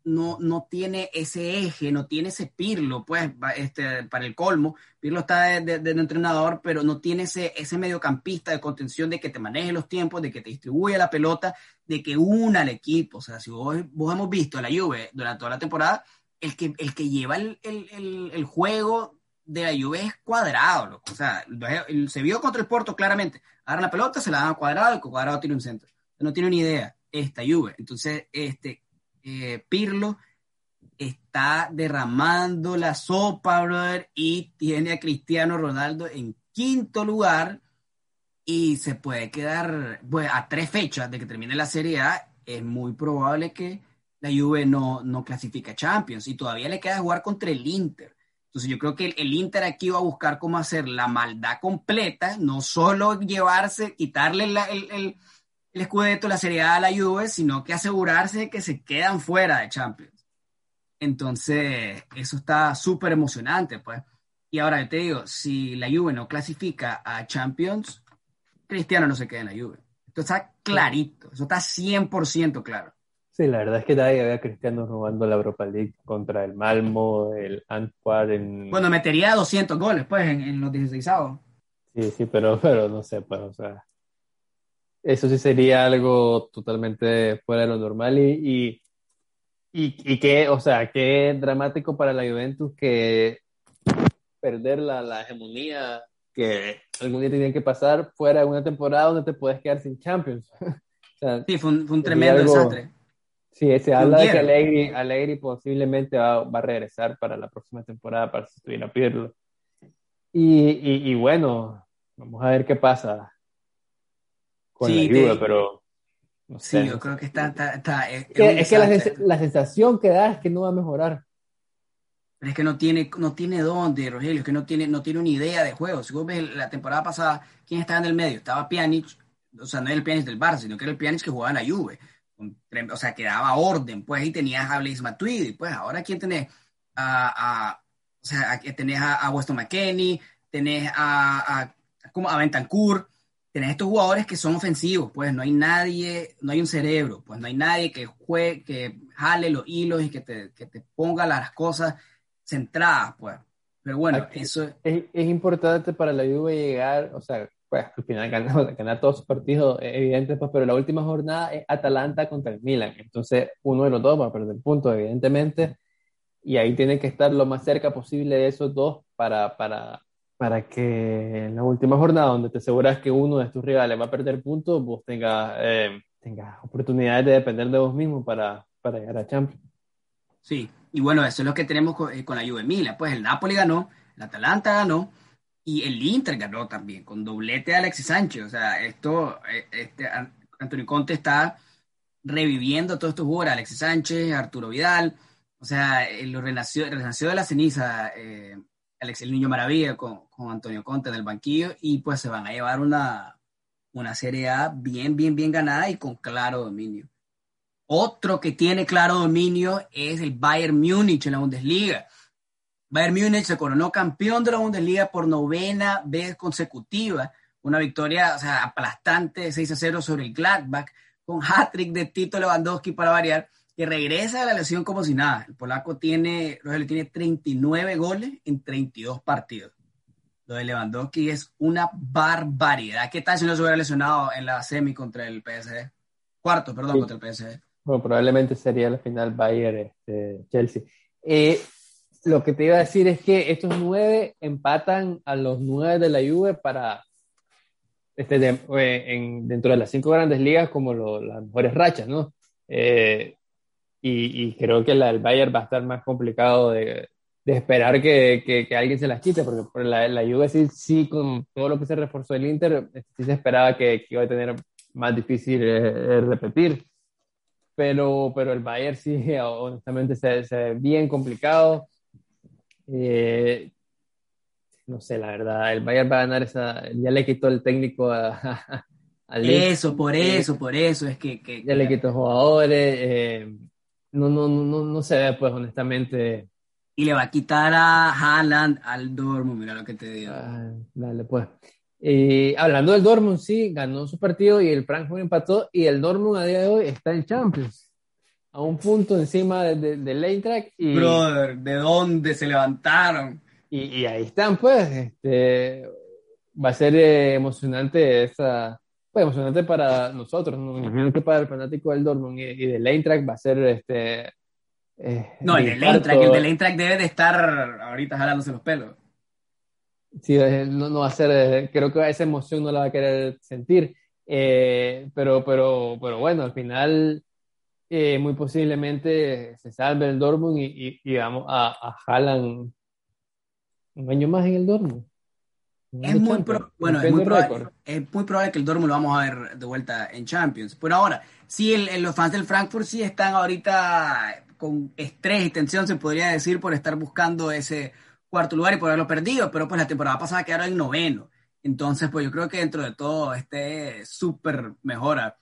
no, no tiene ese eje, no tiene ese Pirlo, pues, este, para el colmo. Pirlo está de, entrenador, pero no tiene ese, ese mediocampista de contención de que te maneje los tiempos, de que te distribuya la pelota, de que una al equipo. O sea, si vos, hemos visto a la Juve durante toda la temporada, el que, el que lleva el, el, el, juego de la Juve es cuadrado, O sea, se vio contra el Porto claramente. Agarra la pelota, se la dan a cuadrado, y cuadrado tiene un centro. No tiene ni idea esta Juve. Entonces, este, eh, Pirlo está derramando la sopa, brother, y tiene a Cristiano Ronaldo en quinto lugar y se puede quedar pues, a tres fechas de que termine la Serie A. Es muy probable que la Juve no, no clasifique a Champions y todavía le queda jugar contra el Inter. Entonces yo creo que el, Inter aquí va a buscar cómo hacer la maldad completa, no solo llevarse, quitarle el, el, escudeto, la Serie A a la Juve, sino que asegurarse de que se quedan fuera de Champions. Entonces, eso está súper emocionante, pues. Y ahora yo te digo, si la Juve no clasifica a Champions, Cristiano no se queda en la Juve. Esto está clarito, eso está 100% claro. Sí, la verdad es que nadie había Cristiano robando la Europa League contra el Malmo, el Antwerp. En... Bueno, metería 200 goles, pues, en, los 16 avos. Sí, sí, pero, pero no sé, pues, o sea, eso sí sería algo totalmente fuera de lo normal y, y, y, que, o sea, qué dramático para la Juventus que perder la, la hegemonía que algún día tenía que pasar fuera de una temporada donde te puedes quedar sin Champions. sí, fue un, tremendo desastre. Sí, se habla de que Allegri, posiblemente va, va, a regresar para la próxima temporada para sustituir a Pirlo. Y, y, y, bueno, vamos a ver qué pasa con la ayuda, pero... sí, yo creo que está... está, es, es que la, la, sensación que da es que no va a mejorar. Pero es que no tiene, no tiene dónde, Rogelio, es que no tiene, no tiene una idea de juego. Si vos ves la temporada pasada, ¿quién estaba en el medio? Estaba Pjanic, o sea, no era el Pjanic del Barça, sino que era el Pjanic que jugaba en la Juve. O sea, que daba orden, pues ahí tenías a Blaise Matuidi, pues ahora ¿quién tenés? A, a, o sea, tenés a, a Weston McKenney, tenés a, a, como a Bentancur, tenés estos jugadores que son ofensivos, pues no hay nadie, no hay un cerebro, pues no hay nadie que juegue, que jale los hilos y que te, que te ponga las cosas centradas, pues. Pero bueno, eso es, es, importante para la Juve llegar, o sea, pues al final ganar, ganar todos sus partidos, evidente, pues, pero la última jornada es Atalanta contra el Milan. Entonces, uno de los dos va a perder puntos, evidentemente, y ahí tiene que estar lo más cerca posible de esos dos para, para, para que en la última jornada, donde te aseguras que uno de tus rivales va a perder puntos, vos tengas, eh, tengas oportunidades de depender de vos mismo para, para llegar a Champions. Sí, y bueno, eso es lo que tenemos con, eh, con la Juve Milan. Pues el Napoli ganó, el Atalanta ganó y el Inter ganó también, con doblete de Alexis Sánchez. O sea, esto, eh, este, Antonio Conte está reviviendo todos estos jugadores, Alexis Sánchez, Arturo Vidal. O sea, eh, lo renació, renació de la ceniza Alex el Niño Maravilla con, con, Antonio Conte en el banquillo y pues se van a llevar una, una Serie A bien, bien, bien ganada y con claro dominio. Otro que tiene claro dominio es el Bayern Múnich en la Bundesliga. Bayern Múnich se coronó campeón de la Bundesliga por novena vez consecutiva. Una victoria o sea, aplastante 6 a 0 sobre el Gladbach, con hat-trick de Tito Lewandowski para variar, que regresa de la lesión como si nada. El polaco tiene, Rogelio, tiene 39 goles en 32 partidos. Lo de Lewandowski es una barbaridad. ¿Qué tal si no se hubiera lesionado en la semi contra el PSG? Cuarto, perdón, contra el PSG. Bueno, probablemente sería la final Bayern-Chelsea. Este, eh, lo que te iba a decir es que estos nueve empatan a los nueve de la Juve para este, eh, en, dentro de las cinco grandes ligas como las mejores rachas, ¿no? Eh, y, creo que la del Bayern va a estar más complicado de, de esperar que, que, alguien se las quite, porque la, la Juve sí, sí, con todo lo que se reforzó el Inter, sí se esperaba que, iba a tener más difícil repetir pero, pero el Bayern sí, honestamente, se, se ve bien complicado. Eh, no sé, la verdad, el Bayern va a ganar esa, ya le quitó el técnico a, Eso, por eso, por eso, es que... que ya le quitó jugadores, eh, no, no, no, no se ve, pues, honestamente. Y le va a quitar a Haaland al Dortmund, mira lo que te digo. Ah, dale, pues. Y hablando del Dortmund, sí, ganó su partido y el Frankfurt empató y el Dortmund a día de hoy está en Champions. A un punto encima del de, de Y, Brother, ¿de dónde se levantaron? Y, ahí están, pues. Este, va a ser eh, emocionante esa... Pues emocionante para nosotros, ¿no? imagino que para el fanático del Dortmund y, del Eintracht va a ser este... Eh, no, el del Eintracht, el del Eintracht debe de estar ahorita jalándose los pelos. Sí, eh, no, no va a ser, eh, creo que esa emoción no la va a querer sentir. Eh, pero, pero, pero bueno, al final muy posiblemente se salve el Dortmund y, y, vamos a, a Haaland un año más en el Dortmund. Es muy, bueno, es muy, probable, es muy probable que el Dortmund lo vamos a ver de vuelta en Champions. Pero ahora, sí, el, los fans del Frankfurt sí están ahorita con estrés y tensión, se podría decir, por estar buscando ese cuarto lugar y por haberlo perdido, pero pues la temporada pasada quedaron en noveno. Entonces, pues yo creo que dentro de todo este súper mejora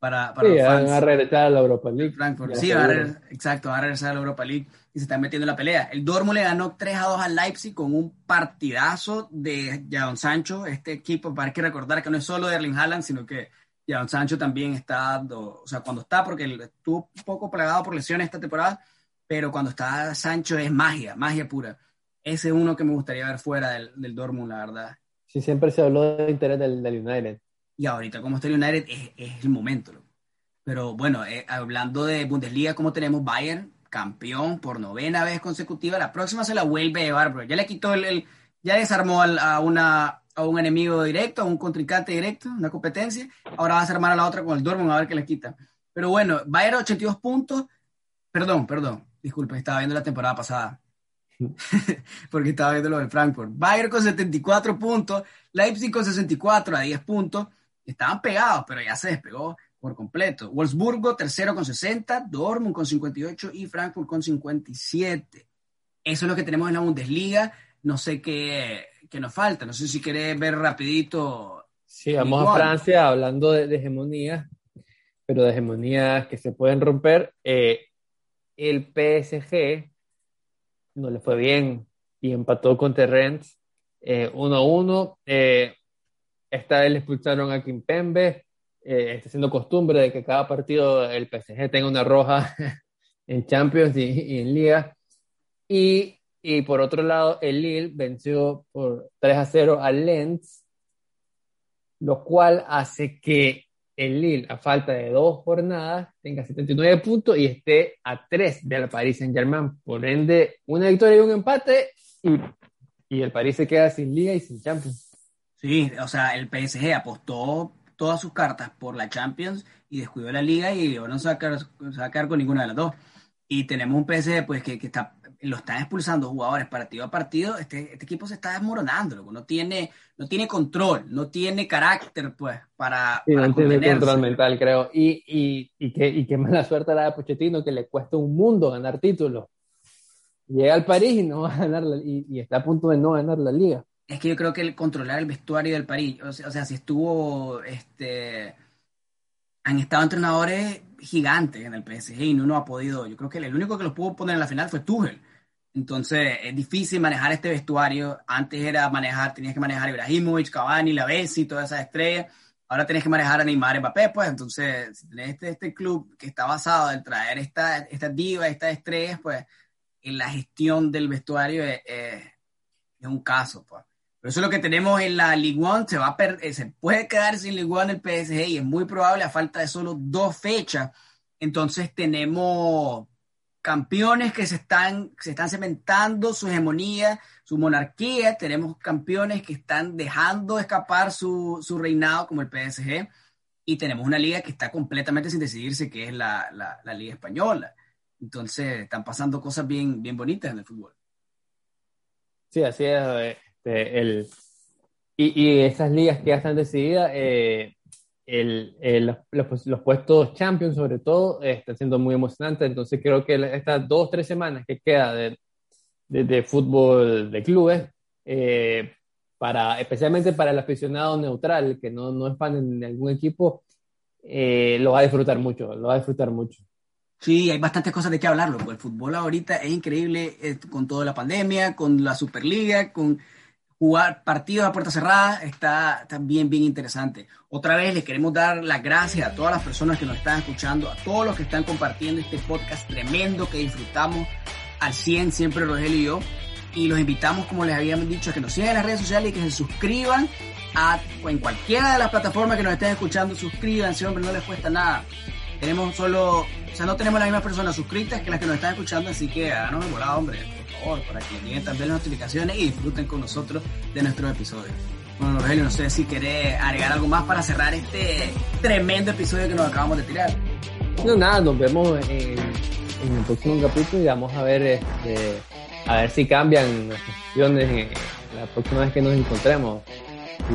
para, para sí, los fans. van a regresar a la Europa League. Frankfurt. Sí, va a regresar- exacto, va a regresar a la Europa League y se están metiendo en la pelea. El Dortmund le ganó 3 a 2 al Leipzig con un partidazo de Jadon Sancho. Este equipo, para que recordar que no es solo de Erling Haaland, sino que Jadon Sancho también está dando, o sea, cuando está, porque estuvo un poco plagado por lesiones esta temporada, pero cuando está Sancho es magia, magia pura. Ese es uno que me gustaría ver fuera del, del Dortmund, la verdad. Sí, siempre se habló de interés del, del United. Y ahorita, como está el United, es, es el momento. Pero bueno, eh, hablando de Bundesliga, como tenemos Bayern, campeón por novena vez consecutiva, la próxima se la vuelve a llevar, bro. Ya le quitó el, ya desarmó a, una, a un enemigo directo, a un contrincante directo, una competencia. Ahora va a desarmar a la otra con el Dortmund a ver qué le quita. Pero bueno, Bayern 82 puntos. Perdón, perdón. Disculpe, estaba viendo la temporada pasada. Porque estaba viendo lo del Frankfurt. Bayern con 74 puntos, Leipzig con 64 a 10 puntos. Estaban pegados, pero ya se despegó por completo. Wolfsburgo tercero con 60, Dortmund con 58 y Frankfurt con 57. Eso es lo que tenemos en la Bundesliga. No sé qué, qué nos falta. No sé si querés ver rapidito. Sí, vamos Igual. a Francia hablando de, de hegemonías, pero de hegemonías que se pueden romper. Eh, el PSG no le fue bien y empató con Terrence eh, 1-1. Eh, esta vez le expulsaron a Kimpembe. Eh, está siendo costumbre de que cada partido el PSG tenga una roja en Champions y, en Liga. Y, y por otro lado, el Lille venció por 3 a 0 al Lens, lo cual hace que el Lille, a falta de dos jornadas, tenga 79 puntos y esté a 3 del Paris Saint-Germain. Por ende, una victoria y un empate y, y el París se queda sin Liga y sin Champions. Sí, o sea, el PSG apostó todas sus cartas por la Champions y descuidó la liga y no se va a quedar, va a quedar con ninguna de las dos. Y tenemos un PSG pues que, que está, lo están expulsando jugadores partido a partido. Este, este equipo se está desmoronando. No tiene, no tiene control, no tiene carácter pues para, Sí, para no tiene control mental, creo. Y, y, y, qué, y qué mala suerte la de Pochettino, que le cuesta un mundo ganar títulos. Llega al París y, no va a ganar la- y, y está a punto de no ganar la liga. Es que yo creo que el controlar el vestuario del París, o sea, o sea, si estuvo, este, han estado entrenadores gigantes en el PSG y no ha podido, yo creo que el único que los pudo poner en la final fue Tuchel. Entonces es difícil manejar este vestuario. Antes era manejar, tenías que manejar a Ibrahimovic, Cavani, La Bessi, todas esas estrellas. Ahora tenés que manejar a Neymar Mbappé, pues entonces si tenés este, este club que está basado en traer esta, esta diva, estas estrellas, pues en la gestión del vestuario es, es- es un caso, pues. Pero eso es lo que tenemos en la Ligue 1. Se, va a per- eh, se puede quedar sin Ligue 1 el PSG y es muy probable a falta de solo dos fechas. Entonces tenemos campeones que se están, se están cementando su hegemonía, su monarquía. Tenemos campeones que están dejando escapar su, su reinado como el PSG. Y tenemos una liga que está completamente sin decidirse, que es la, la, la Liga Española. Entonces están pasando cosas bien, bien bonitas en el fútbol. Sí, así es. Este, el, y, y esas ligas que ya están decididas, eh, el, el- los, los- los puestos Champions sobre todo, eh, están siendo muy emocionantes. Entonces creo que estas dos, tres semanas que queda de, de, de fútbol de clubes, eh, para, especialmente para el aficionado neutral, que no, no es fan en algún equipo, eh, lo va a disfrutar mucho, lo va a disfrutar mucho. Sí, hay bastantes cosas de qué hablarlo. pues el fútbol ahorita es increíble con toda la pandemia, con la Superliga, con jugar partidos a puerta cerrada, está, está bien, interesante. Otra vez les queremos dar las gracias a todas las personas que nos están escuchando, a todos los que están compartiendo este podcast tremendo que disfrutamos al 100, siempre Rogelio y yo. Y los invitamos, como les habíamos dicho, a que nos sigan en las redes sociales y que se suscriban a, en cualquiera de las plataformas que nos estén escuchando. Suscríbanse, hombre, no les cuesta nada. Tenemos solo, o sea, no tenemos las mismas personas suscritas que las que nos están escuchando, así que háganos el volado, hombre, para que lleguen también las notificaciones y disfruten con nosotros de nuestros episodios. Bueno, Rogelio, no sé si querés agregar algo más para cerrar este tremendo episodio que nos acabamos de tirar. No, nada, nos vemos en, el próximo capítulo y vamos a ver, este, a ver si cambian las en- la próxima vez que nos encontremos.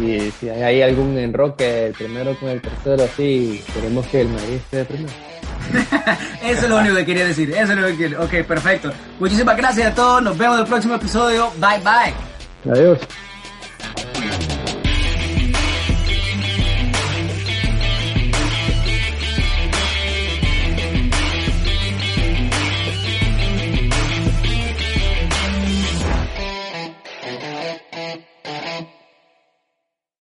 Y si hay algún enroque, el primero con el tercero, así, queremos que el Madrid esté primero. eso es lo único que quería decir. Eso es lo que quería. Ok, perfecto. Muchísimas gracias a todos. Nos vemos en el próximo episodio. Bye bye. Adiós.